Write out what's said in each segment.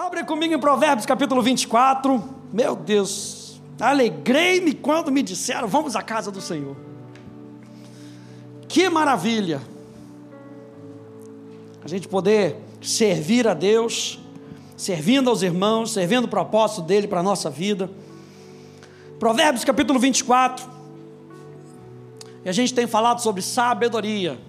Abre comigo em Provérbios capítulo 24. Meu Deus, alegrei-me quando me disseram: Vamos à casa do Senhor. Que maravilha! A gente poder servir a Deus, servindo aos irmãos, servindo o propósito dele para a nossa vida. Provérbios capítulo 24. E a gente tem falado sobre sabedoria.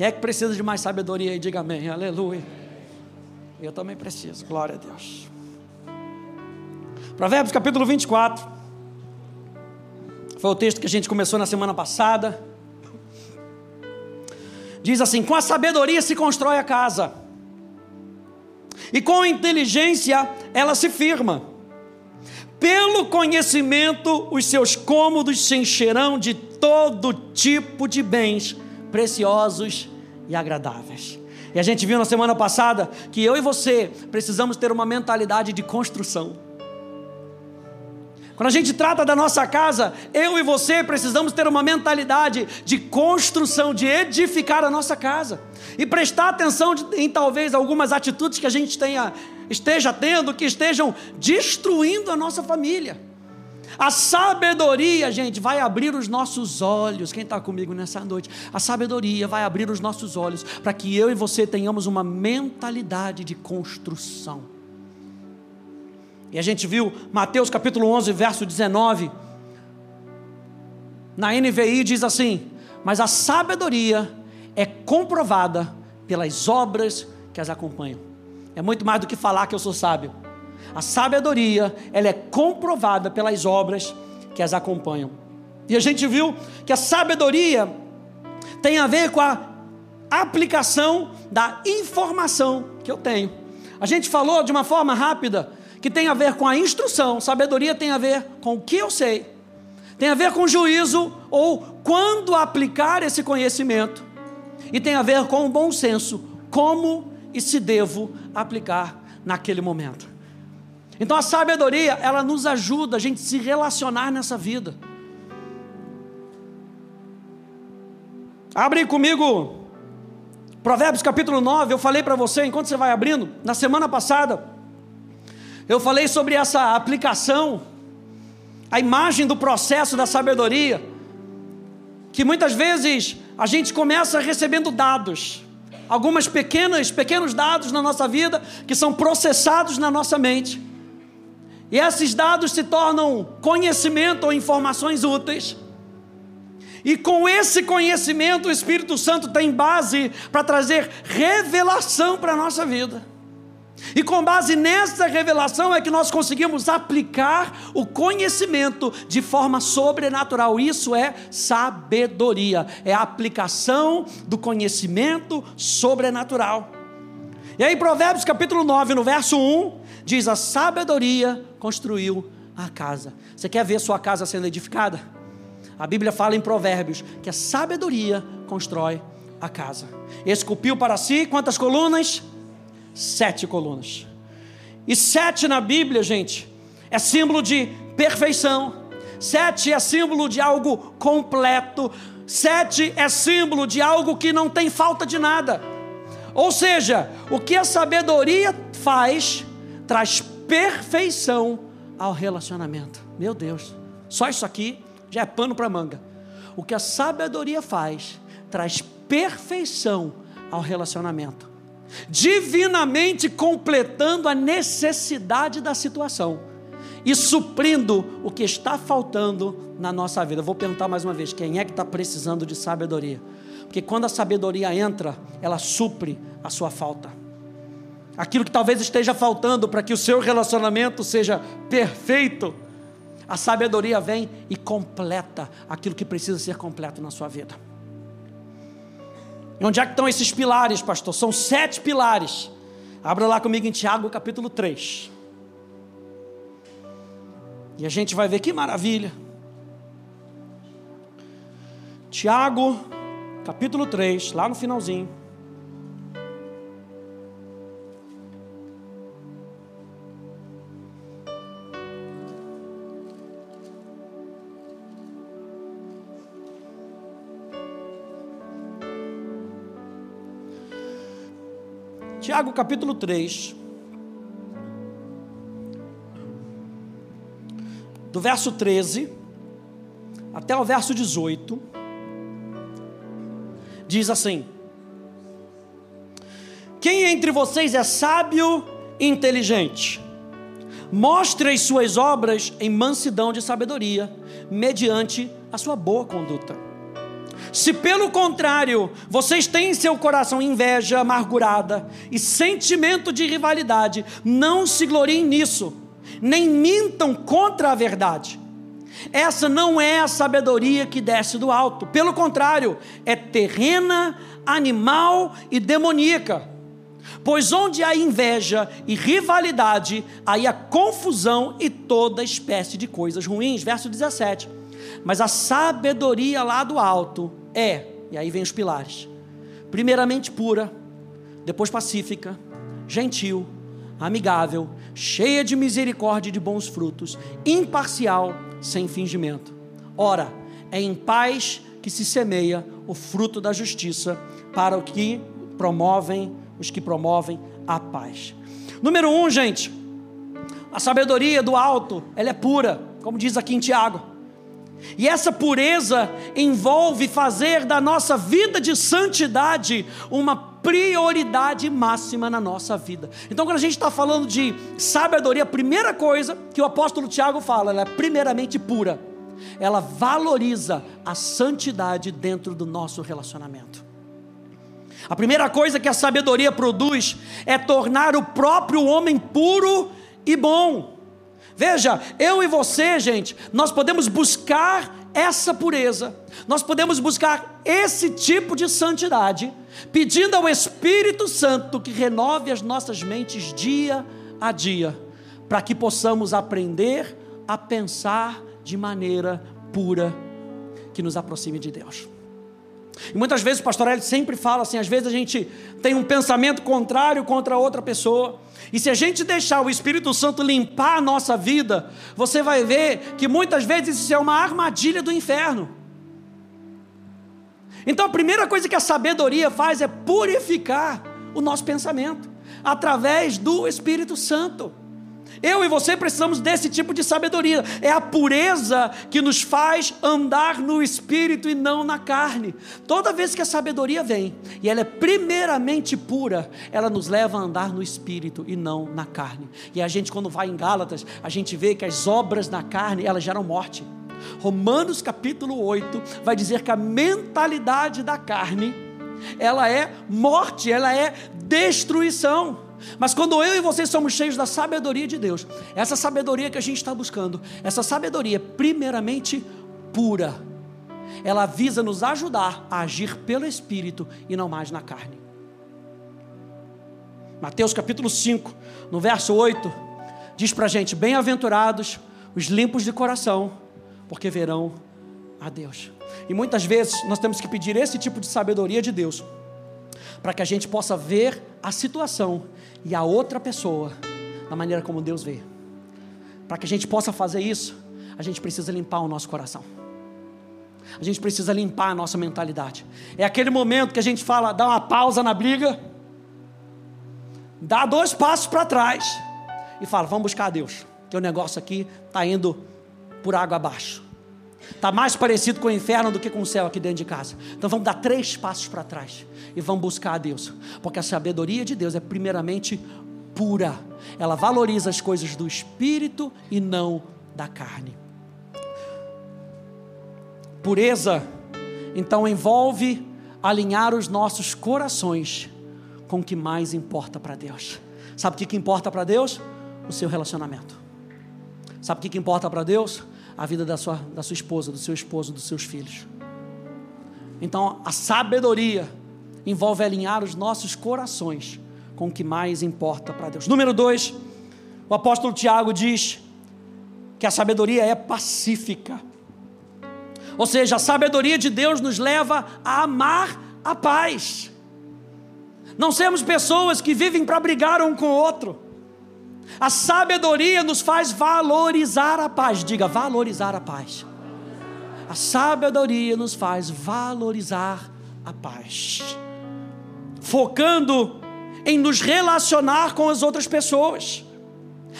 Quem é que precisa de mais sabedoria aí? Diga amém. Aleluia. Eu também preciso. Glória a Deus. Provérbios capítulo 24. Foi o texto que a gente começou na semana passada. Diz assim: Com a sabedoria se constrói a casa, e com a inteligência ela se firma. Pelo conhecimento, os seus cômodos se encherão de todo tipo de bens preciosos e agradáveis. E a gente viu na semana passada que eu e você precisamos ter uma mentalidade de construção. Quando a gente trata da nossa casa, eu e você precisamos ter uma mentalidade de construção, de edificar a nossa casa. E prestar atenção em talvez algumas atitudes que a gente tenha, esteja tendo, que estejam destruindo a nossa família. A sabedoria, gente, vai abrir os nossos olhos. Quem está comigo nessa noite? A sabedoria vai abrir os nossos olhos para que eu e você tenhamos uma mentalidade de construção. E a gente viu Mateus capítulo 11, verso 19. Na NVI diz assim: Mas a sabedoria é comprovada pelas obras que as acompanham. É muito mais do que falar que eu sou sábio. A sabedoria, ela é comprovada pelas obras que as acompanham. E a gente viu que a sabedoria tem a ver com a aplicação da informação que eu tenho. A gente falou de uma forma rápida que tem a ver com a instrução, sabedoria tem a ver com o que eu sei, tem a ver com juízo ou quando aplicar esse conhecimento, e tem a ver com o bom senso, como e se devo aplicar naquele momento. Então a sabedoria, ela nos ajuda a gente se relacionar nessa vida. Abre comigo Provérbios capítulo 9, eu falei para você, enquanto você vai abrindo, na semana passada, eu falei sobre essa aplicação, a imagem do processo da sabedoria, que muitas vezes a gente começa recebendo dados, algumas pequenas, pequenos dados na nossa vida que são processados na nossa mente. E esses dados se tornam conhecimento ou informações úteis. E com esse conhecimento, o Espírito Santo tem base para trazer revelação para a nossa vida. E com base nessa revelação é que nós conseguimos aplicar o conhecimento de forma sobrenatural. Isso é sabedoria, é a aplicação do conhecimento sobrenatural. E aí, Provérbios capítulo 9, no verso 1, diz: A sabedoria construiu a casa. Você quer ver sua casa sendo edificada? A Bíblia fala em Provérbios que a sabedoria constrói a casa. Esculpiu para si quantas colunas? Sete colunas. E sete na Bíblia, gente, é símbolo de perfeição. Sete é símbolo de algo completo. Sete é símbolo de algo que não tem falta de nada. Ou seja, o que a sabedoria faz, traz perfeição ao relacionamento. Meu Deus, só isso aqui já é pano para manga. O que a sabedoria faz, traz perfeição ao relacionamento, divinamente completando a necessidade da situação e suprindo o que está faltando na nossa vida. Eu vou perguntar mais uma vez: quem é que está precisando de sabedoria? Porque quando a sabedoria entra, ela supre a sua falta aquilo que talvez esteja faltando para que o seu relacionamento seja perfeito, a sabedoria vem e completa aquilo que precisa ser completo na sua vida. E onde é que estão esses pilares, pastor? São sete pilares. Abra lá comigo em Tiago capítulo 3. E a gente vai ver que maravilha. Tiago, capítulo 3, lá no finalzinho. Tiago capítulo 3. Do verso 13 até o verso 18. Diz assim: Quem entre vocês é sábio e inteligente? Mostre as suas obras em mansidão de sabedoria, mediante a sua boa conduta. Se pelo contrário, vocês têm em seu coração inveja amargurada e sentimento de rivalidade, não se gloriem nisso, nem mintam contra a verdade. Essa não é a sabedoria que desce do alto, pelo contrário, é terrena, animal e demoníaca. Pois onde há inveja e rivalidade, aí há confusão e toda espécie de coisas ruins. Verso 17. Mas a sabedoria lá do alto é, e aí vem os pilares: primeiramente pura, depois pacífica, gentil, amigável, cheia de misericórdia e de bons frutos, imparcial, sem fingimento. Ora, é em paz que se semeia o fruto da justiça para o que promovem os que promovem a paz. Número um, gente, a sabedoria do alto, ela é pura, como diz aqui em Tiago. E essa pureza envolve fazer da nossa vida de santidade uma prioridade máxima na nossa vida. Então, quando a gente está falando de sabedoria, a primeira coisa que o apóstolo Tiago fala, ela é primeiramente pura. Ela valoriza a santidade dentro do nosso relacionamento. A primeira coisa que a sabedoria produz é tornar o próprio homem puro e bom. Veja, eu e você, gente, nós podemos buscar essa pureza, nós podemos buscar esse tipo de santidade, pedindo ao Espírito Santo que renove as nossas mentes dia a dia, para que possamos aprender a pensar de maneira pura, que nos aproxime de Deus. E muitas vezes o pastor Hélio sempre fala assim: às vezes a gente tem um pensamento contrário contra outra pessoa. E se a gente deixar o Espírito Santo limpar a nossa vida, você vai ver que muitas vezes isso é uma armadilha do inferno. Então a primeira coisa que a sabedoria faz é purificar o nosso pensamento através do Espírito Santo. Eu e você precisamos desse tipo de sabedoria. É a pureza que nos faz andar no espírito e não na carne. Toda vez que a sabedoria vem e ela é primeiramente pura, ela nos leva a andar no espírito e não na carne. E a gente quando vai em Gálatas, a gente vê que as obras na carne, elas geram morte. Romanos capítulo 8 vai dizer que a mentalidade da carne, ela é morte, ela é destruição. Mas quando eu e você somos cheios da sabedoria de Deus, essa sabedoria que a gente está buscando, essa sabedoria primeiramente pura, ela visa nos ajudar a agir pelo Espírito e não mais na carne. Mateus capítulo 5, no verso 8, diz para a gente: Bem-aventurados os limpos de coração, porque verão a Deus. E muitas vezes nós temos que pedir esse tipo de sabedoria de Deus, para que a gente possa ver a situação e a outra pessoa da maneira como Deus vê. Para que a gente possa fazer isso, a gente precisa limpar o nosso coração. A gente precisa limpar a nossa mentalidade. É aquele momento que a gente fala, dá uma pausa na briga, dá dois passos para trás e fala: vamos buscar a Deus, que o negócio aqui está indo por água abaixo. Está mais parecido com o inferno do que com o céu aqui dentro de casa. Então vamos dar três passos para trás e vamos buscar a Deus, porque a sabedoria de Deus é primeiramente pura, ela valoriza as coisas do espírito e não da carne. Pureza, então, envolve alinhar os nossos corações com o que mais importa para Deus. Sabe o que, que importa para Deus? O seu relacionamento. Sabe o que, que importa para Deus? A vida da sua, da sua esposa, do seu esposo, dos seus filhos. Então, a sabedoria envolve alinhar os nossos corações com o que mais importa para Deus. Número dois, o apóstolo Tiago diz que a sabedoria é pacífica. Ou seja, a sabedoria de Deus nos leva a amar a paz. Não sermos pessoas que vivem para brigar um com o outro. A sabedoria nos faz valorizar a paz. Diga, valorizar a paz. A sabedoria nos faz valorizar a paz focando em nos relacionar com as outras pessoas.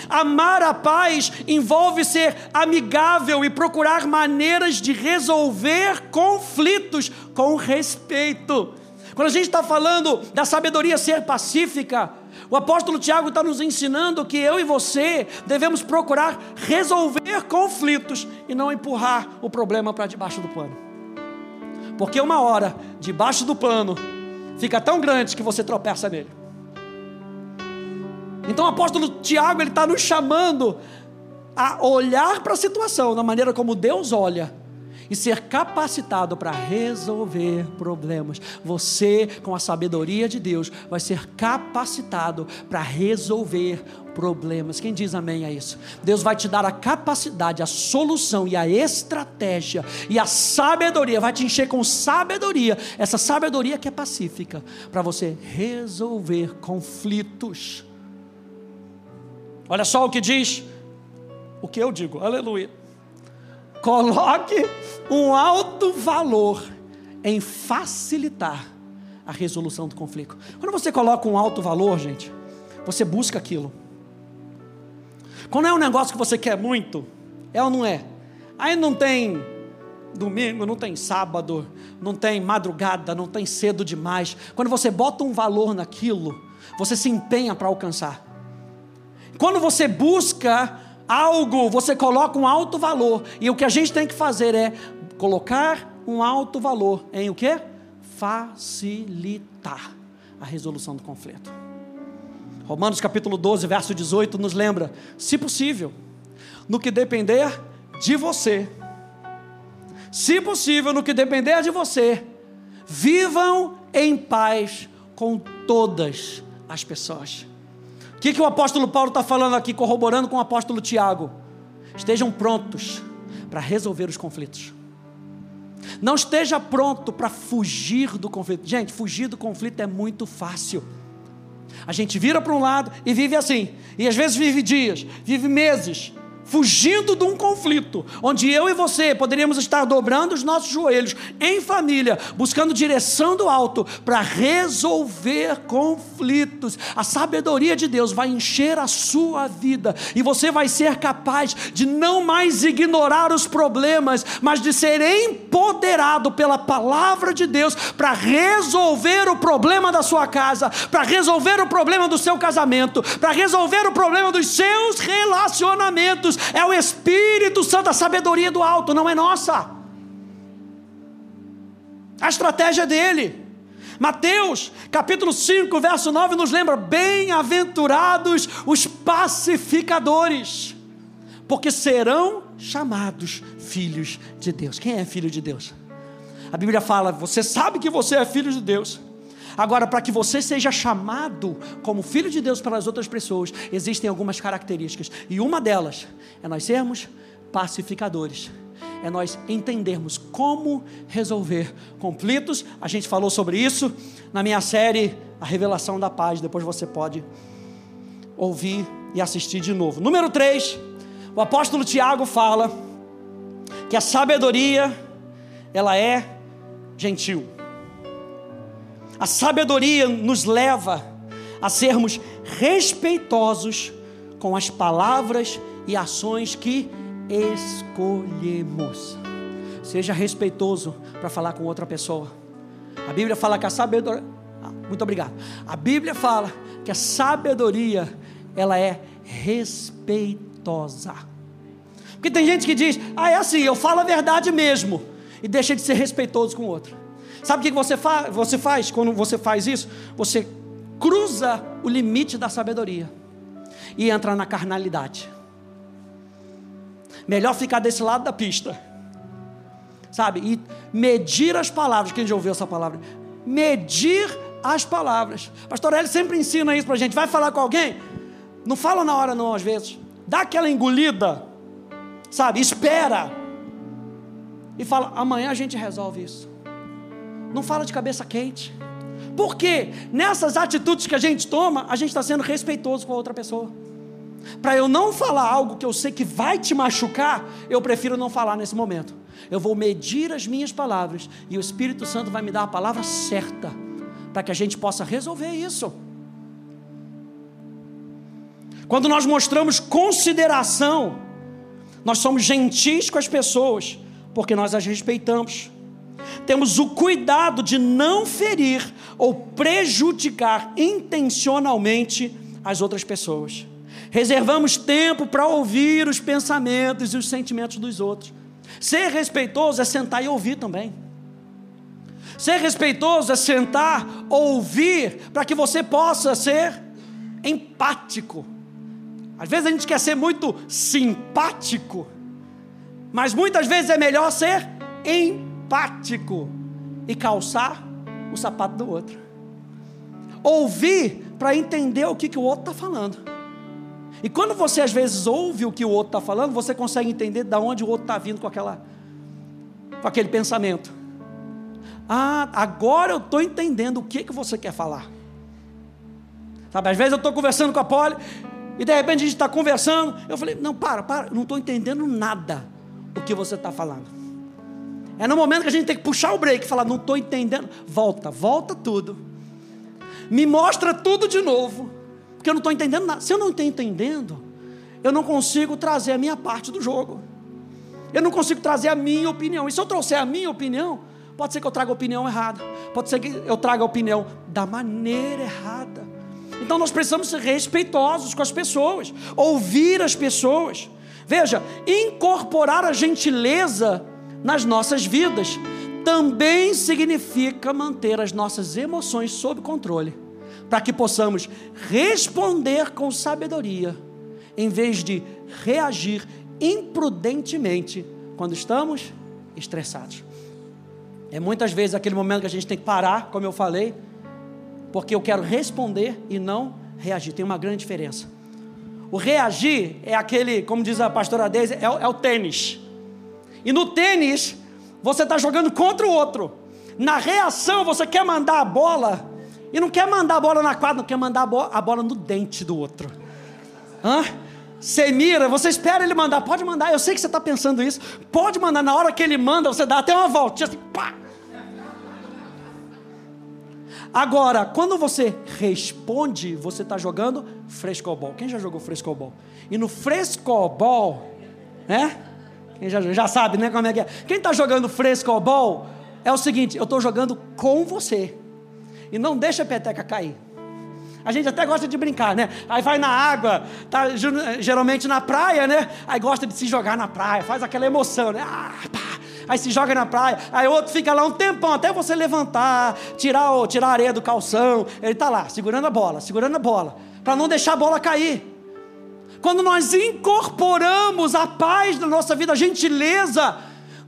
Amar a paz envolve ser amigável e procurar maneiras de resolver conflitos com respeito. Quando a gente está falando da sabedoria ser pacífica, o apóstolo Tiago está nos ensinando que eu e você devemos procurar resolver conflitos e não empurrar o problema para debaixo do pano. Porque uma hora, debaixo do pano, fica tão grande que você tropeça nele. Então o apóstolo Tiago ele está nos chamando a olhar para a situação da maneira como Deus olha e ser capacitado para resolver problemas. Você, com a sabedoria de Deus, vai ser capacitado para resolver problemas. Quem diz amém a isso? Deus vai te dar a capacidade, a solução e a estratégia e a sabedoria, vai te encher com sabedoria, essa sabedoria que é pacífica, para você resolver conflitos. Olha só o que diz, o que eu digo, aleluia. Coloque um alto valor em facilitar a resolução do conflito. Quando você coloca um alto valor, gente, você busca aquilo. Quando é um negócio que você quer muito, é ou não é? Aí não tem domingo, não tem sábado, não tem madrugada, não tem cedo demais. Quando você bota um valor naquilo, você se empenha para alcançar. Quando você busca algo, você coloca um alto valor. E o que a gente tem que fazer é colocar um alto valor em o que? Facilitar a resolução do conflito. Romanos capítulo 12, verso 18 nos lembra: se possível, no que depender de você, se possível, no que depender de você, vivam em paz com todas as pessoas. O que, que o apóstolo Paulo está falando aqui, corroborando com o apóstolo Tiago? Estejam prontos para resolver os conflitos. Não esteja pronto para fugir do conflito. Gente, fugir do conflito é muito fácil. A gente vira para um lado e vive assim. E às vezes vive dias, vive meses, fugindo de um conflito, onde eu e você poderíamos estar dobrando os nossos joelhos em família, buscando direção do alto para resolver conflitos. A sabedoria de Deus vai encher a sua vida e você vai ser capaz de não mais ignorar os problemas, mas de ser empoderado pela palavra de Deus para resolver o problema da sua casa, para resolver o problema do seu casamento, para resolver o problema dos seus relacionamentos é o Espírito Santo, a sabedoria do alto, não é nossa. A estratégia dele. Mateus, capítulo 5, verso 9, nos lembra: bem-aventurados os pacificadores, porque serão chamados filhos de Deus. Quem é filho de Deus? A Bíblia fala: você sabe que você é filho de Deus. Agora, para que você seja chamado como filho de Deus pelas outras pessoas, existem algumas características, e uma delas é nós sermos pacificadores. É nós entendermos como resolver conflitos. A gente falou sobre isso na minha série A Revelação da Paz. Depois você pode ouvir e assistir de novo. Número 3, o apóstolo Tiago fala que a sabedoria ela é gentil. A sabedoria nos leva a sermos respeitosos com as palavras e ações que escolhemos. Seja respeitoso para falar com outra pessoa. A Bíblia fala que a sabedoria. Ah, muito obrigado. A Bíblia fala que a sabedoria ela é respeitosa. Porque tem gente que diz, ah, é assim, eu falo a verdade mesmo, e deixa de ser respeitoso com o outro. Sabe o que você, fa você faz quando você faz isso? Você cruza o limite da sabedoria e entra na carnalidade. Melhor ficar desse lado da pista, sabe? E medir as palavras. Quem já ouviu essa palavra? Medir as palavras. Pastor Eli sempre ensina isso para a gente. Vai falar com alguém? Não fala na hora, não, às vezes. Dá aquela engolida, sabe? Espera. E fala: amanhã a gente resolve isso. Não fala de cabeça quente. Porque nessas atitudes que a gente toma, a gente está sendo respeitoso com a outra pessoa. Para eu não falar algo que eu sei que vai te machucar, eu prefiro não falar nesse momento. Eu vou medir as minhas palavras e o Espírito Santo vai me dar a palavra certa para que a gente possa resolver isso. Quando nós mostramos consideração, nós somos gentis com as pessoas, porque nós as respeitamos. Temos o cuidado de não ferir ou prejudicar intencionalmente as outras pessoas. Reservamos tempo para ouvir os pensamentos e os sentimentos dos outros. Ser respeitoso é sentar e ouvir também. Ser respeitoso é sentar, ouvir, para que você possa ser empático. Às vezes a gente quer ser muito simpático, mas muitas vezes é melhor ser empático e calçar o sapato do outro. Ouvir para entender o que, que o outro está falando. E quando você às vezes ouve o que o outro está falando, você consegue entender de onde o outro está vindo com, aquela, com aquele pensamento. Ah, agora eu estou entendendo o que, que você quer falar. Sabe, às vezes eu estou conversando com a Polly e de repente a gente está conversando. Eu falei, não, para, para, não estou entendendo nada o que você está falando. É no momento que a gente tem que puxar o break e falar, não estou entendendo. Volta, volta tudo. Me mostra tudo de novo porque eu não estou entendendo nada. Se eu não estou entendendo, eu não consigo trazer a minha parte do jogo. Eu não consigo trazer a minha opinião. E se eu trouxer a minha opinião, pode ser que eu traga a opinião errada. Pode ser que eu traga a opinião da maneira errada. Então nós precisamos ser respeitosos com as pessoas, ouvir as pessoas. Veja, incorporar a gentileza nas nossas vidas também significa manter as nossas emoções sob controle para que possamos responder com sabedoria, em vez de reagir imprudentemente quando estamos estressados. É muitas vezes aquele momento que a gente tem que parar, como eu falei, porque eu quero responder e não reagir. Tem uma grande diferença. O reagir é aquele, como diz a pastora Deise, é, é o tênis. E no tênis, você está jogando contra o outro. Na reação, você quer mandar a bola e não quer mandar a bola na quadra, não quer mandar a bola, a bola no dente do outro. Hã? Você mira, você espera ele mandar, pode mandar, eu sei que você está pensando isso, pode mandar, na hora que ele manda, você dá até uma voltinha assim, pá. Agora, quando você responde, você está jogando frescobol. Quem já jogou frescobol? E no frescobol, né? Quem já, já sabe, né, como é que é? Quem está jogando frescobol é o seguinte, eu estou jogando com você e não deixa a peteca cair. A gente até gosta de brincar, né? Aí vai na água, tá geralmente na praia, né? Aí gosta de se jogar na praia, faz aquela emoção, né? Ah, pá. Aí se joga na praia, aí outro fica lá um tempão até você levantar, tirar, o, tirar a areia do calção. Ele está lá, segurando a bola, segurando a bola, para não deixar a bola cair. Quando nós incorporamos a paz na nossa vida, a gentileza,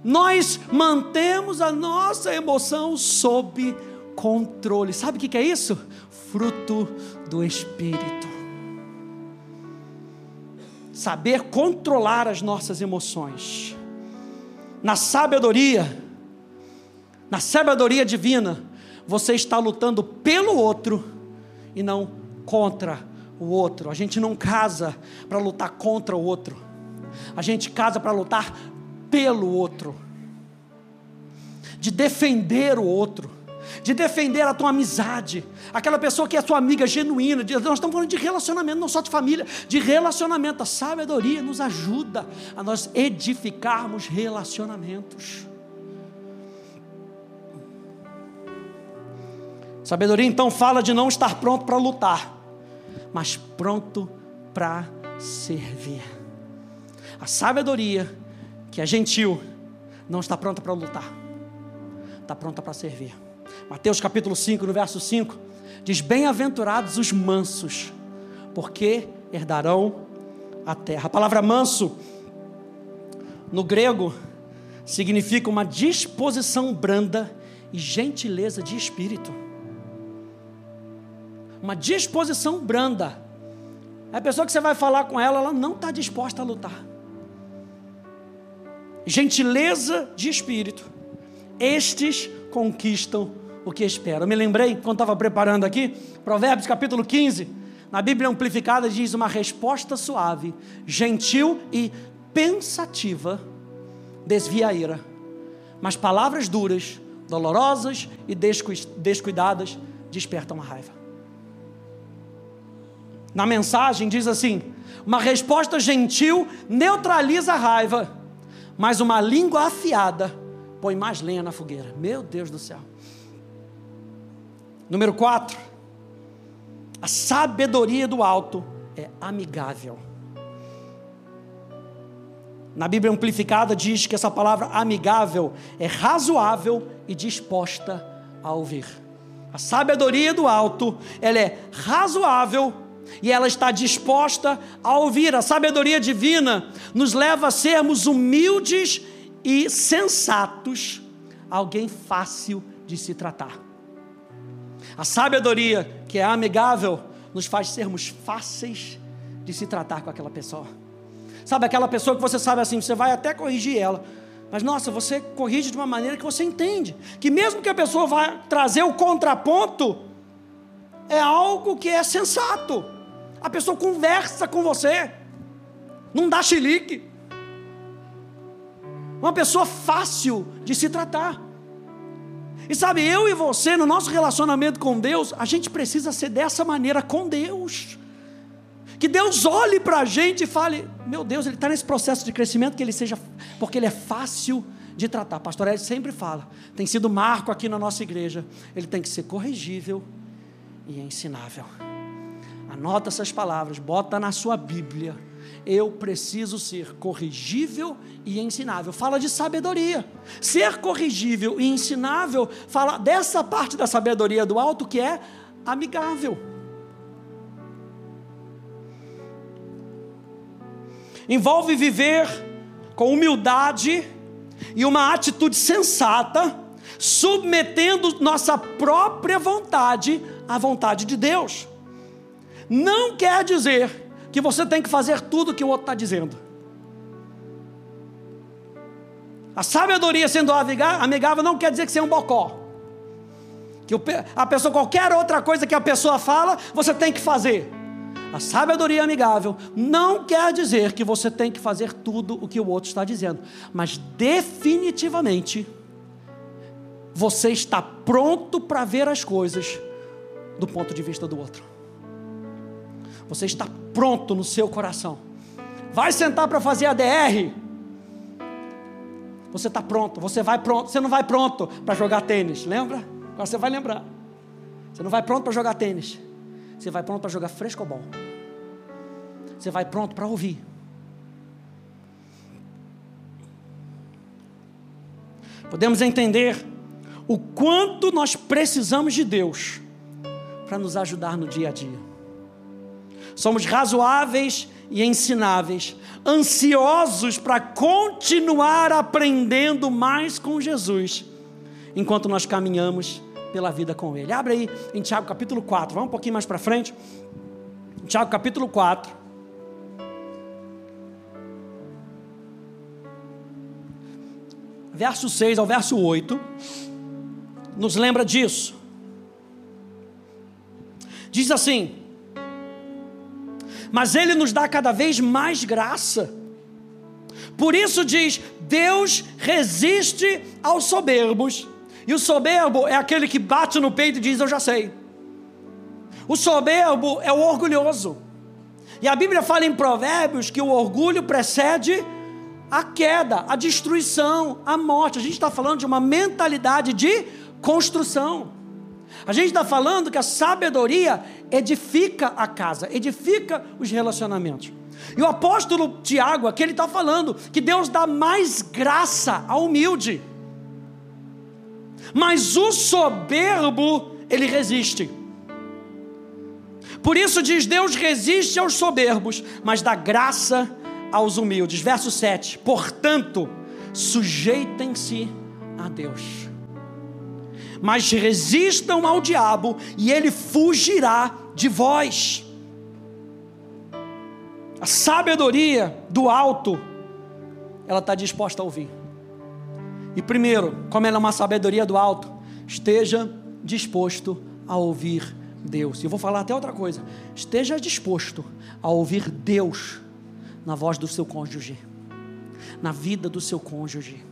nós mantemos a nossa emoção sob controle. Sabe o que é isso? Fruto do Espírito. Saber controlar as nossas emoções. Na sabedoria, na sabedoria divina, você está lutando pelo outro e não contra o outro. A gente não casa para lutar contra o outro. A gente casa para lutar pelo outro. De defender o outro de defender a tua amizade, aquela pessoa que é tua amiga genuína. De, nós estamos falando de relacionamento, não só de família, de relacionamento. A sabedoria nos ajuda a nós edificarmos relacionamentos. Sabedoria então fala de não estar pronto para lutar, mas pronto para servir. A sabedoria, que é gentil, não está pronta para lutar, está pronta para servir. Mateus capítulo 5, no verso 5, diz: Bem-aventurados os mansos, porque herdarão a terra. A palavra manso, no grego, significa uma disposição branda e gentileza de espírito. Uma disposição branda. A pessoa que você vai falar com ela, ela não está disposta a lutar. Gentileza de espírito. Estes conquistam o que espera. Eu me lembrei, quando estava preparando aqui, Provérbios capítulo 15, na Bíblia Amplificada diz uma resposta suave, gentil e pensativa desvia a ira, mas palavras duras, dolorosas e descuidadas despertam a raiva. Na mensagem diz assim: uma resposta gentil neutraliza a raiva, mas uma língua afiada põe mais lenha na fogueira. Meu Deus do céu. Número 4. A sabedoria do alto é amigável. Na Bíblia Amplificada diz que essa palavra amigável é razoável e disposta a ouvir. A sabedoria do alto, ela é razoável e ela está disposta a ouvir. A sabedoria divina nos leva a sermos humildes e sensatos, alguém fácil de se tratar. A sabedoria que é amigável nos faz sermos fáceis de se tratar com aquela pessoa. Sabe aquela pessoa que você sabe assim, você vai até corrigir ela, mas nossa, você corrige de uma maneira que você entende, que mesmo que a pessoa vá trazer o contraponto, é algo que é sensato. A pessoa conversa com você, não dá chilique. Uma pessoa fácil de se tratar. E sabe, eu e você, no nosso relacionamento com Deus, a gente precisa ser dessa maneira com Deus. Que Deus olhe para a gente e fale: Meu Deus, ele está nesse processo de crescimento, que ele seja, porque ele é fácil de tratar. Pastor Ed sempre fala, tem sido marco aqui na nossa igreja, ele tem que ser corrigível e ensinável. Anota essas palavras, bota na sua Bíblia. Eu preciso ser corrigível e ensinável. Fala de sabedoria. Ser corrigível e ensinável fala dessa parte da sabedoria do alto que é amigável. envolve viver com humildade e uma atitude sensata, submetendo nossa própria vontade à vontade de Deus. Não quer dizer que você tem que fazer tudo que o outro está dizendo. A sabedoria sendo amigável não quer dizer que você é um bocó. Que a pessoa, qualquer outra coisa que a pessoa fala, você tem que fazer. A sabedoria amigável não quer dizer que você tem que fazer tudo o que o outro está dizendo, mas definitivamente você está pronto para ver as coisas do ponto de vista do outro. Você está pronto no seu coração. Vai sentar para fazer a DR. Você está pronto, você vai pronto, você não vai pronto para jogar tênis, lembra? Agora você vai lembrar. Você não vai pronto para jogar tênis. Você vai pronto para jogar frescobol. Você vai pronto para ouvir. Podemos entender o quanto nós precisamos de Deus para nos ajudar no dia a dia. Somos razoáveis e ensináveis, ansiosos para continuar aprendendo mais com Jesus, enquanto nós caminhamos pela vida com Ele. Abre aí em Tiago capítulo 4, vamos um pouquinho mais para frente. Tiago capítulo 4. Verso 6 ao verso 8, nos lembra disso. Diz assim: Mas Ele nos dá cada vez mais graça. Por isso diz: Deus resiste aos soberbos e o soberbo é aquele que bate no peito e diz: Eu já sei. O soberbo é o orgulhoso. E a Bíblia fala em Provérbios que o orgulho precede a queda, a destruição, a morte. A gente está falando de uma mentalidade de construção. A gente está falando que a sabedoria edifica a casa, edifica os relacionamentos. E o apóstolo Tiago aqui ele está falando que Deus dá mais graça ao humilde. Mas o soberbo, ele resiste. Por isso diz: Deus resiste aos soberbos, mas dá graça aos humildes. Verso 7: Portanto, sujeitem-se a Deus, mas resistam ao diabo, e ele fugirá de vós. A sabedoria do alto, ela está disposta a ouvir. E primeiro, como ela é uma sabedoria do alto, esteja disposto a ouvir Deus. E eu vou falar até outra coisa. Esteja disposto a ouvir Deus na voz do seu cônjuge, na vida do seu cônjuge.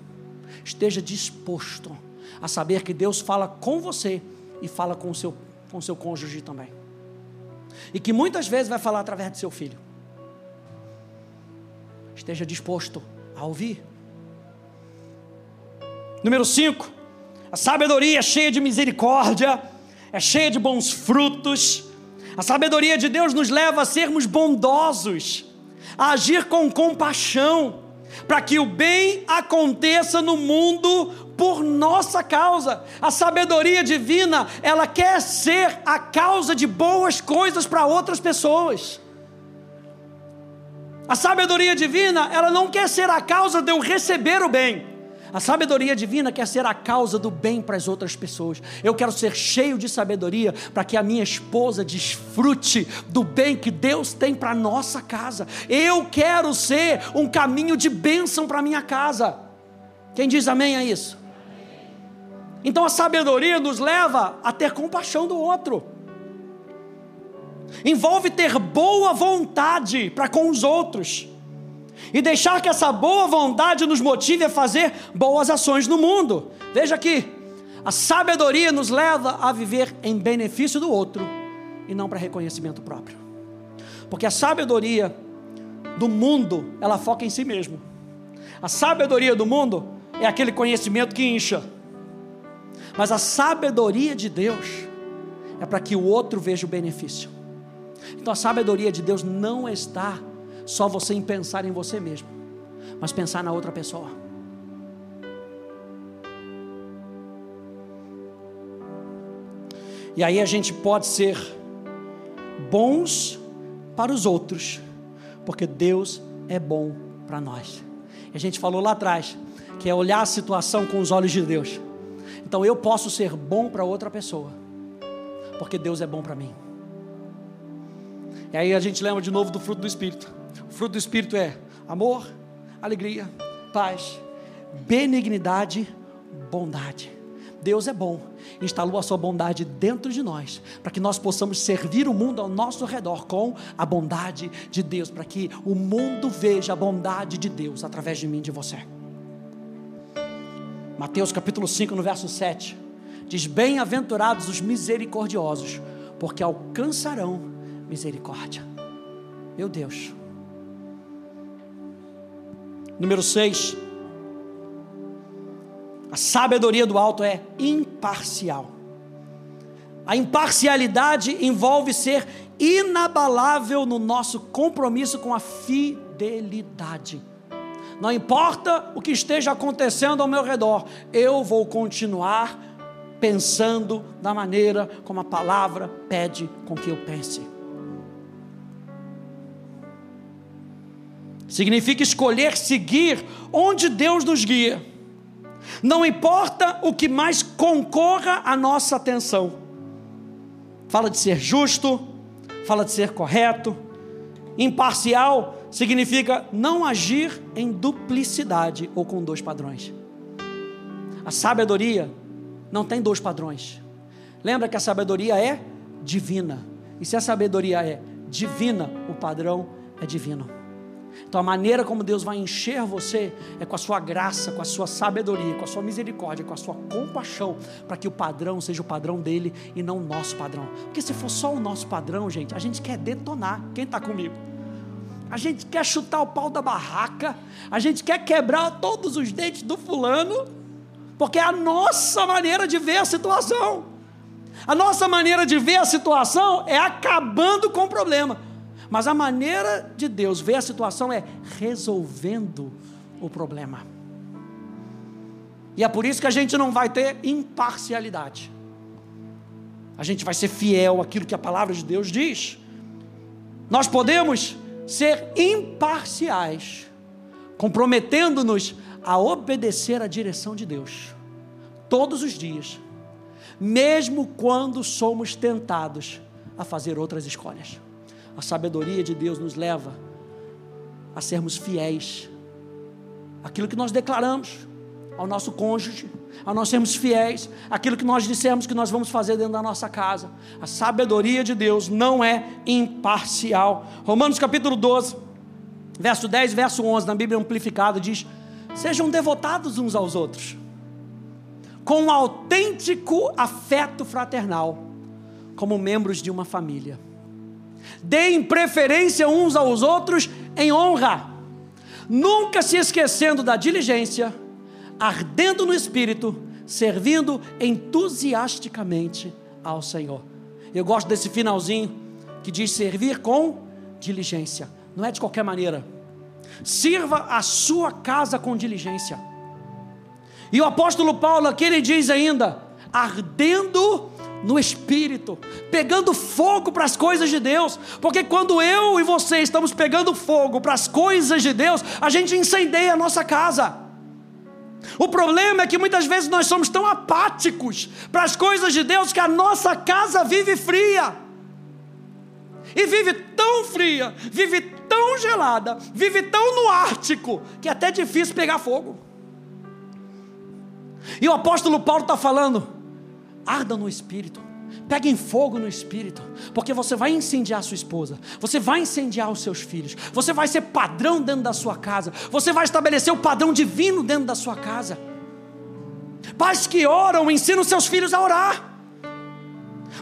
Esteja disposto a saber que Deus fala com você e fala com o seu, com o seu cônjuge também. e que muitas vezes vai falar através de seu filho. Esteja disposto a ouvir. Número 5. A sabedoria é cheia de misericórdia, é cheia de bons frutos. A sabedoria de Deus nos leva a sermos bondosos, a agir com compaixão, para que o bem aconteça no mundo por nossa causa. A sabedoria divina, ela quer ser a causa de boas coisas para outras pessoas. A sabedoria divina, ela não quer ser a causa de eu receber o bem. A sabedoria divina quer ser a causa do bem para as outras pessoas. Eu quero ser cheio de sabedoria para que a minha esposa desfrute do bem que Deus tem para nossa casa. Eu quero ser um caminho de bênção para minha casa. Quem diz amém a isso? Então a sabedoria nos leva a ter compaixão do outro. Envolve ter boa vontade para com os outros e deixar que essa boa vontade nos motive a fazer boas ações no mundo. Veja aqui, a sabedoria nos leva a viver em benefício do outro e não para reconhecimento próprio. Porque a sabedoria do mundo, ela foca em si mesmo. A sabedoria do mundo é aquele conhecimento que incha. Mas a sabedoria de Deus é para que o outro veja o benefício. Então a sabedoria de Deus não está só você em pensar em você mesmo, mas pensar na outra pessoa. E aí a gente pode ser bons para os outros, porque Deus é bom para nós. A gente falou lá atrás que é olhar a situação com os olhos de Deus. Então eu posso ser bom para outra pessoa, porque Deus é bom para mim. E aí a gente lembra de novo do fruto do Espírito. O fruto do Espírito é amor, alegria, paz, benignidade, bondade. Deus é bom, instalou a sua bondade dentro de nós, para que nós possamos servir o mundo ao nosso redor com a bondade de Deus, para que o mundo veja a bondade de Deus através de mim e de você. Mateus capítulo 5, no verso 7, diz: Bem-aventurados os misericordiosos, porque alcançarão misericórdia. Meu Deus, Número 6. A sabedoria do alto é imparcial. A imparcialidade envolve ser inabalável no nosso compromisso com a fidelidade. Não importa o que esteja acontecendo ao meu redor, eu vou continuar pensando da maneira como a palavra pede com que eu pense. Significa escolher seguir onde Deus nos guia. Não importa o que mais concorra à nossa atenção. Fala de ser justo, fala de ser correto. Imparcial significa não agir em duplicidade ou com dois padrões. A sabedoria não tem dois padrões. Lembra que a sabedoria é divina. E se a sabedoria é divina, o padrão é divino. Então a maneira como Deus vai encher você é com a sua graça, com a sua sabedoria, com a sua misericórdia, com a sua compaixão, para que o padrão seja o padrão dele e não o nosso padrão. Porque se for só o nosso padrão, gente, a gente quer detonar. Quem está comigo? A gente quer chutar o pau da barraca, a gente quer quebrar todos os dentes do fulano, porque é a nossa maneira de ver a situação. A nossa maneira de ver a situação é acabando com o problema. Mas a maneira de Deus ver a situação é resolvendo o problema. E é por isso que a gente não vai ter imparcialidade. A gente vai ser fiel àquilo que a palavra de Deus diz. Nós podemos ser imparciais, comprometendo-nos a obedecer à direção de Deus todos os dias, mesmo quando somos tentados a fazer outras escolhas. A sabedoria de Deus nos leva a sermos fiéis aquilo que nós declaramos ao nosso cônjuge, a nós sermos fiéis aquilo que nós dissemos que nós vamos fazer dentro da nossa casa. A sabedoria de Deus não é imparcial. Romanos capítulo 12, verso 10, verso 11, na Bíblia amplificada diz: "Sejam devotados uns aos outros, com um autêntico afeto fraternal, como membros de uma família." Deem preferência uns aos outros em honra, nunca se esquecendo da diligência, ardendo no espírito, servindo entusiasticamente ao Senhor. Eu gosto desse finalzinho que diz servir com diligência, não é de qualquer maneira. Sirva a sua casa com diligência. E o apóstolo Paulo aqui ele diz ainda: ardendo no espírito, pegando fogo para as coisas de Deus, porque quando eu e você estamos pegando fogo para as coisas de Deus, a gente incendeia a nossa casa. O problema é que muitas vezes nós somos tão apáticos para as coisas de Deus que a nossa casa vive fria. E vive tão fria, vive tão gelada, vive tão no Ártico, que é até difícil pegar fogo. E o apóstolo Paulo está falando: arda no espírito, peguem fogo no espírito, porque você vai incendiar sua esposa, você vai incendiar os seus filhos, você vai ser padrão dentro da sua casa, você vai estabelecer o padrão divino dentro da sua casa. Pais que oram, ensinam seus filhos a orar.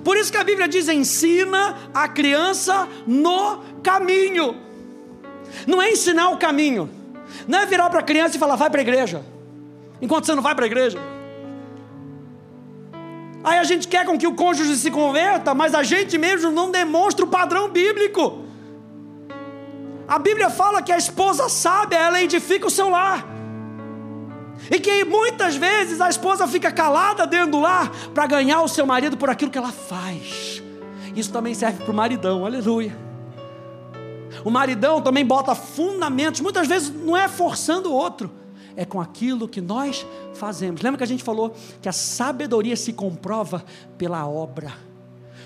Por isso que a Bíblia diz: ensina a criança no caminho. Não é ensinar o caminho, não é virar para a criança e falar, vai para a igreja, enquanto você não vai para a igreja. Aí a gente quer com que o cônjuge se converta, mas a gente mesmo não demonstra o padrão bíblico. A Bíblia fala que a esposa sábia, ela edifica o seu lar. E que muitas vezes a esposa fica calada dentro do lar para ganhar o seu marido por aquilo que ela faz. Isso também serve para o maridão, aleluia. O maridão também bota fundamentos, muitas vezes não é forçando o outro, é com aquilo que nós fazemos. Lembra que a gente falou que a sabedoria se comprova pela obra,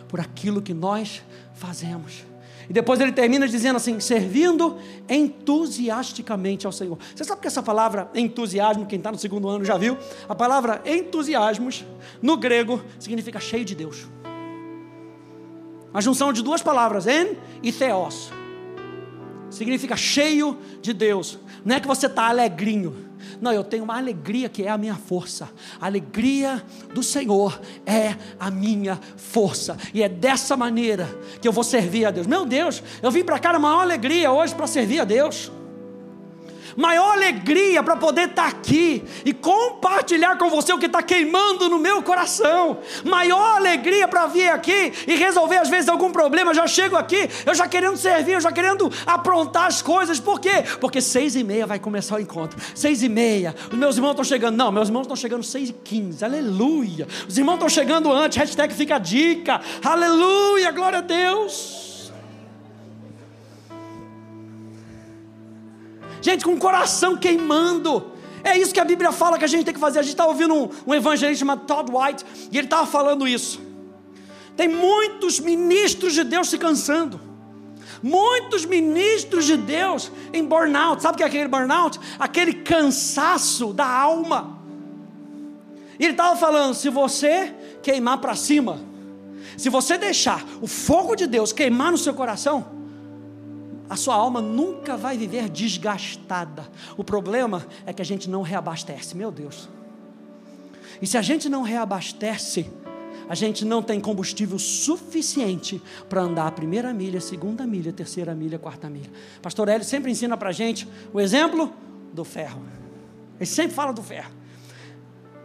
por aquilo que nós fazemos. E depois ele termina dizendo assim: servindo entusiasticamente ao Senhor. Você sabe que essa palavra entusiasmo, quem está no segundo ano já viu? A palavra entusiasmos, no grego, significa cheio de Deus. A junção de duas palavras, en e theos. Significa cheio de Deus. Não é que você está alegrinho não, eu tenho uma alegria que é a minha força. A alegria do Senhor é a minha força. E é dessa maneira que eu vou servir a Deus. Meu Deus, eu vim para cá na maior alegria hoje para servir a Deus maior alegria para poder estar tá aqui e compartilhar com você o que está queimando no meu coração, maior alegria para vir aqui e resolver às vezes algum problema. Eu já chego aqui, eu já querendo servir, eu já querendo aprontar as coisas, por quê? Porque seis e meia vai começar o encontro, seis e meia, os meus irmãos estão chegando, não, meus irmãos estão chegando seis e quinze, aleluia, os irmãos estão chegando antes, hashtag fica a dica, aleluia, glória a Deus. Gente com o coração queimando. É isso que a Bíblia fala que a gente tem que fazer. A gente está ouvindo um, um evangelista chamado Todd White e ele estava falando isso. Tem muitos ministros de Deus se cansando. Muitos ministros de Deus em burnout. Sabe o que é aquele burnout? Aquele cansaço da alma. E ele estava falando: se você queimar para cima, se você deixar o fogo de Deus queimar no seu coração, a sua alma nunca vai viver desgastada. O problema é que a gente não reabastece, meu Deus. E se a gente não reabastece, a gente não tem combustível suficiente para andar a primeira milha, segunda milha, terceira milha, quarta milha. Pastor Hélio sempre ensina para a gente o exemplo do ferro. Ele sempre fala do ferro.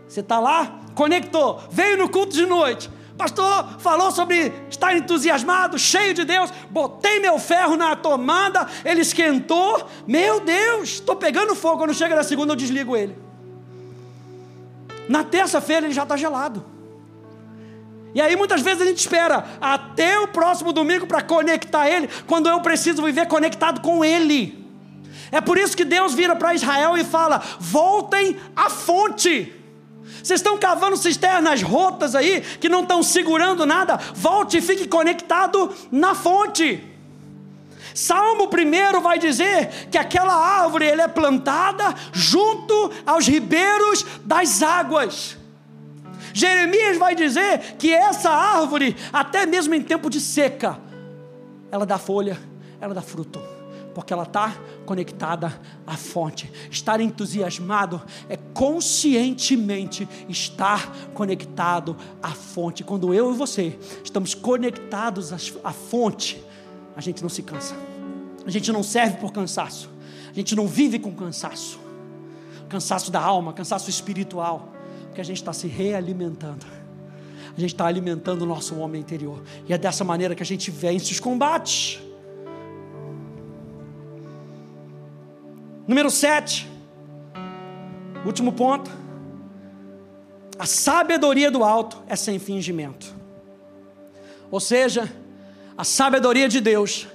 Você está lá, conectou, veio no culto de noite, Pastor, falou sobre estar entusiasmado, cheio de Deus. Botei meu ferro na tomada, ele esquentou. Meu Deus, estou pegando fogo. Quando chega na segunda, eu desligo ele. Na terça-feira, ele já está gelado. E aí muitas vezes a gente espera até o próximo domingo para conectar ele, quando eu preciso viver conectado com ele. É por isso que Deus vira para Israel e fala: voltem à fonte. Vocês estão cavando cisternas rotas aí, que não estão segurando nada. Volte e fique conectado na fonte. Salmo 1 vai dizer que aquela árvore ele é plantada junto aos ribeiros das águas. Jeremias vai dizer que essa árvore, até mesmo em tempo de seca, ela dá folha, ela dá fruto porque ela está conectada à fonte. Estar entusiasmado é conscientemente estar conectado à fonte. Quando eu e você estamos conectados à fonte, a gente não se cansa. A gente não serve por cansaço. A gente não vive com cansaço. Cansaço da alma, cansaço espiritual. Porque a gente está se realimentando. A gente está alimentando o nosso homem interior. E é dessa maneira que a gente vence os combates. Número 7. Último ponto. A sabedoria do alto é sem fingimento. Ou seja, a sabedoria de Deus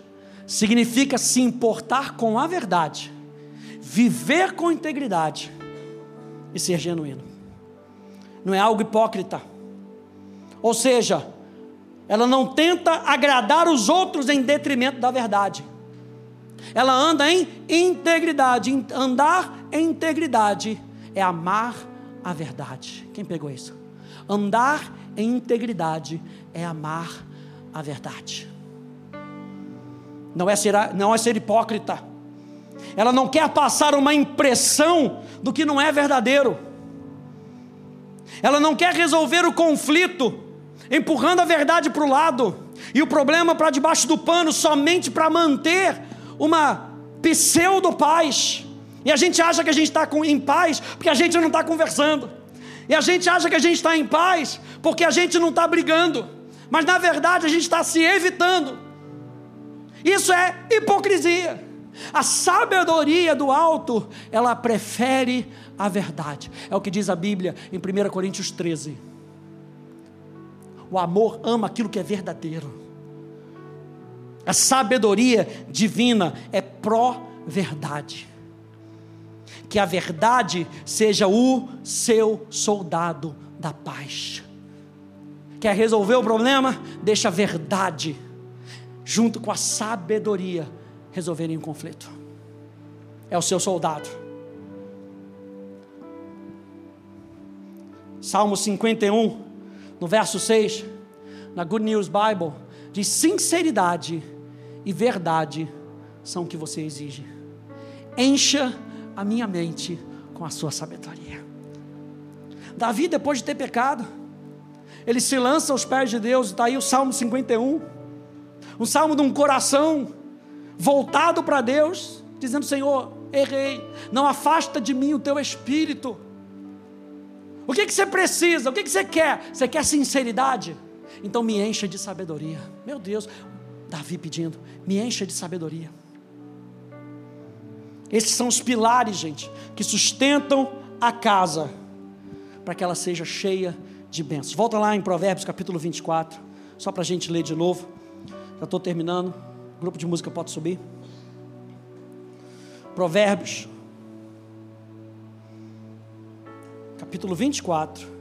significa se importar com a verdade, viver com integridade e ser genuíno. Não é algo hipócrita. Ou seja, ela não tenta agradar os outros em detrimento da verdade. Ela anda em integridade. Andar em integridade é amar a verdade. Quem pegou isso? Andar em integridade é amar a verdade. Não é ser, não é ser hipócrita. Ela não quer passar uma impressão do que não é verdadeiro. Ela não quer resolver o conflito empurrando a verdade para o lado e o problema para debaixo do pano somente para manter uma pseudo paz. E a gente acha que a gente está em paz porque a gente não está conversando. E a gente acha que a gente está em paz porque a gente não está brigando. Mas na verdade a gente está se evitando. Isso é hipocrisia. A sabedoria do alto, ela prefere a verdade. É o que diz a Bíblia em 1 Coríntios 13. O amor ama aquilo que é verdadeiro. A sabedoria divina é pró-verdade que a verdade seja o seu soldado da paz. Quer resolver o problema? Deixa a verdade, junto com a sabedoria, resolverem o conflito. É o seu soldado. Salmo 51, no verso 6, na Good News Bible, diz: sinceridade e verdade são o que você exige. Encha a minha mente com a sua sabedoria. Davi, depois de ter pecado, ele se lança aos pés de Deus, está aí o Salmo 51, um salmo de um coração voltado para Deus, dizendo: Senhor, errei, não afasta de mim o teu espírito. O que, que você precisa? O que, que você quer? Você quer sinceridade? Então me encha de sabedoria. Meu Deus, Davi pedindo: me encha de sabedoria. Esses são os pilares, gente, que sustentam a casa para que ela seja cheia de bênçãos. Volta lá em Provérbios capítulo 24, só para a gente ler de novo. Já estou terminando. O grupo de música pode subir. Provérbios, capítulo 24.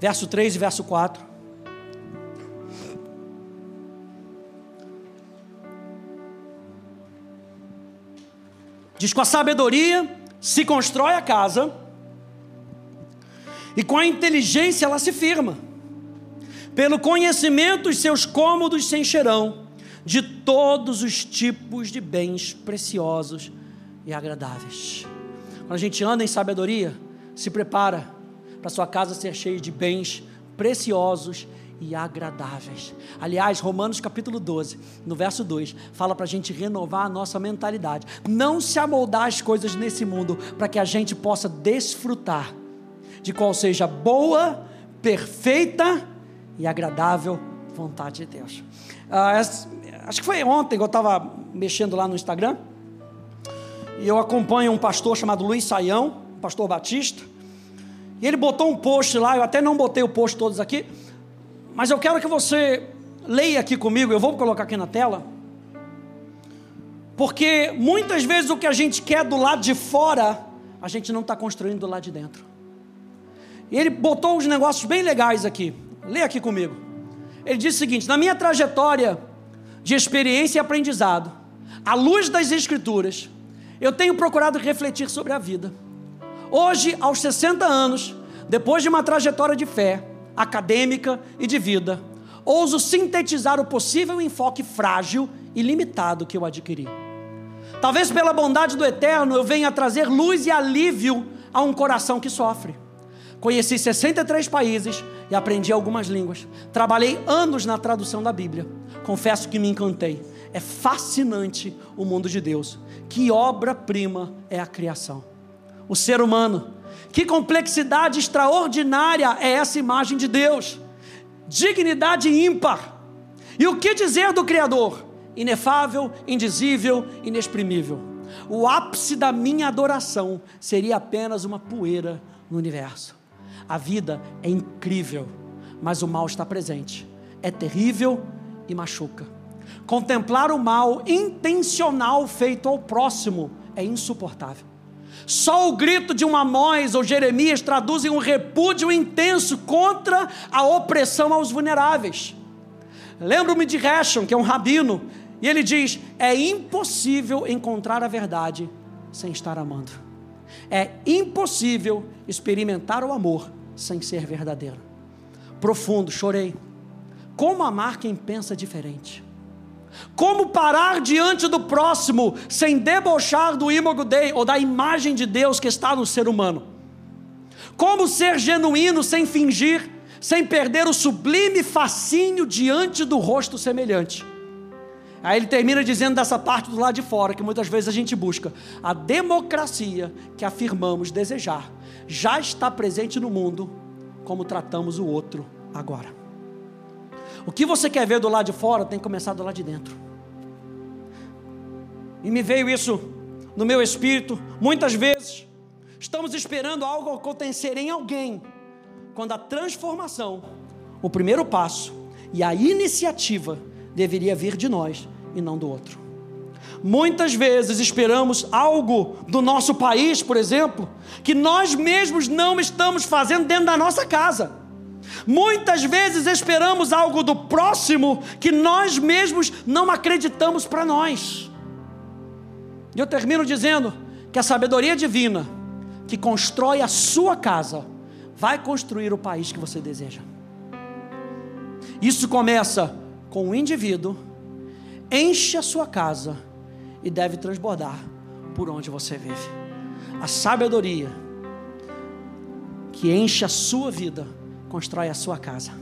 Verso 3 e verso 4. Diz: com a sabedoria se constrói a casa, e com a inteligência ela se firma. Pelo conhecimento, os seus cômodos se encherão de todos os tipos de bens preciosos e agradáveis. Quando a gente anda em sabedoria, se prepara para sua casa ser cheia de bens preciosos e agradáveis. Aliás, Romanos capítulo 12, no verso 2, fala para a gente renovar a nossa mentalidade. Não se amoldar as coisas nesse mundo para que a gente possa desfrutar de qual seja boa, perfeita e agradável vontade de Deus. Ah, acho que foi ontem que eu estava mexendo lá no Instagram e eu acompanho um pastor chamado Luiz Saião, pastor batista. E ele botou um post lá, eu até não botei o post todos aqui, mas eu quero que você leia aqui comigo, eu vou colocar aqui na tela. Porque muitas vezes o que a gente quer do lado de fora, a gente não está construindo do lado de dentro. E ele botou uns negócios bem legais aqui. Leia aqui comigo. Ele disse o seguinte: na minha trajetória de experiência e aprendizado, à luz das Escrituras, eu tenho procurado refletir sobre a vida Hoje, aos 60 anos, depois de uma trajetória de fé, acadêmica e de vida, ouso sintetizar o possível enfoque frágil e limitado que eu adquiri. Talvez pela bondade do Eterno eu venha trazer luz e alívio a um coração que sofre. Conheci 63 países e aprendi algumas línguas. Trabalhei anos na tradução da Bíblia. Confesso que me encantei. É fascinante o mundo de Deus. Que obra-prima é a criação. O ser humano. Que complexidade extraordinária é essa imagem de Deus. Dignidade ímpar. E o que dizer do Criador? Inefável, indizível, inexprimível. O ápice da minha adoração seria apenas uma poeira no universo. A vida é incrível, mas o mal está presente. É terrível e machuca. Contemplar o mal intencional feito ao próximo é insuportável. Só o grito de um Amós ou Jeremias traduzem um repúdio intenso contra a opressão aos vulneráveis. Lembro-me de Reshon, que é um rabino, e ele diz: é impossível encontrar a verdade sem estar amando. É impossível experimentar o amor sem ser verdadeiro. Profundo, chorei. Como amar quem pensa diferente? Como parar diante do próximo sem debochar do imago Dei ou da imagem de Deus que está no ser humano? Como ser genuíno sem fingir, sem perder o sublime fascínio diante do rosto semelhante? Aí ele termina dizendo dessa parte do lado de fora, que muitas vezes a gente busca. A democracia que afirmamos desejar já está presente no mundo, como tratamos o outro agora. O que você quer ver do lado de fora tem que começar do lado de dentro. E me veio isso no meu espírito. Muitas vezes estamos esperando algo acontecer em alguém, quando a transformação, o primeiro passo e a iniciativa deveria vir de nós e não do outro. Muitas vezes esperamos algo do nosso país, por exemplo, que nós mesmos não estamos fazendo dentro da nossa casa. Muitas vezes esperamos algo do próximo que nós mesmos não acreditamos para nós. E eu termino dizendo que a sabedoria divina que constrói a sua casa vai construir o país que você deseja. Isso começa com o indivíduo, enche a sua casa e deve transbordar por onde você vive. A sabedoria que enche a sua vida constrói a sua casa.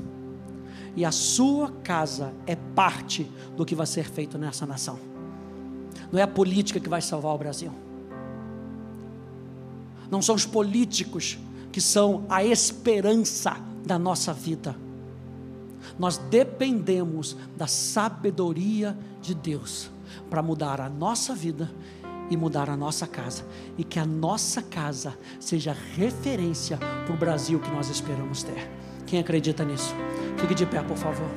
E a sua casa é parte do que vai ser feito nessa nação. Não é a política que vai salvar o Brasil. Não são os políticos que são a esperança da nossa vida nós dependemos da sabedoria de Deus para mudar a nossa vida e mudar a nossa casa. E que a nossa casa seja referência para o Brasil que nós esperamos ter. Quem acredita nisso? Fique de pé, por favor.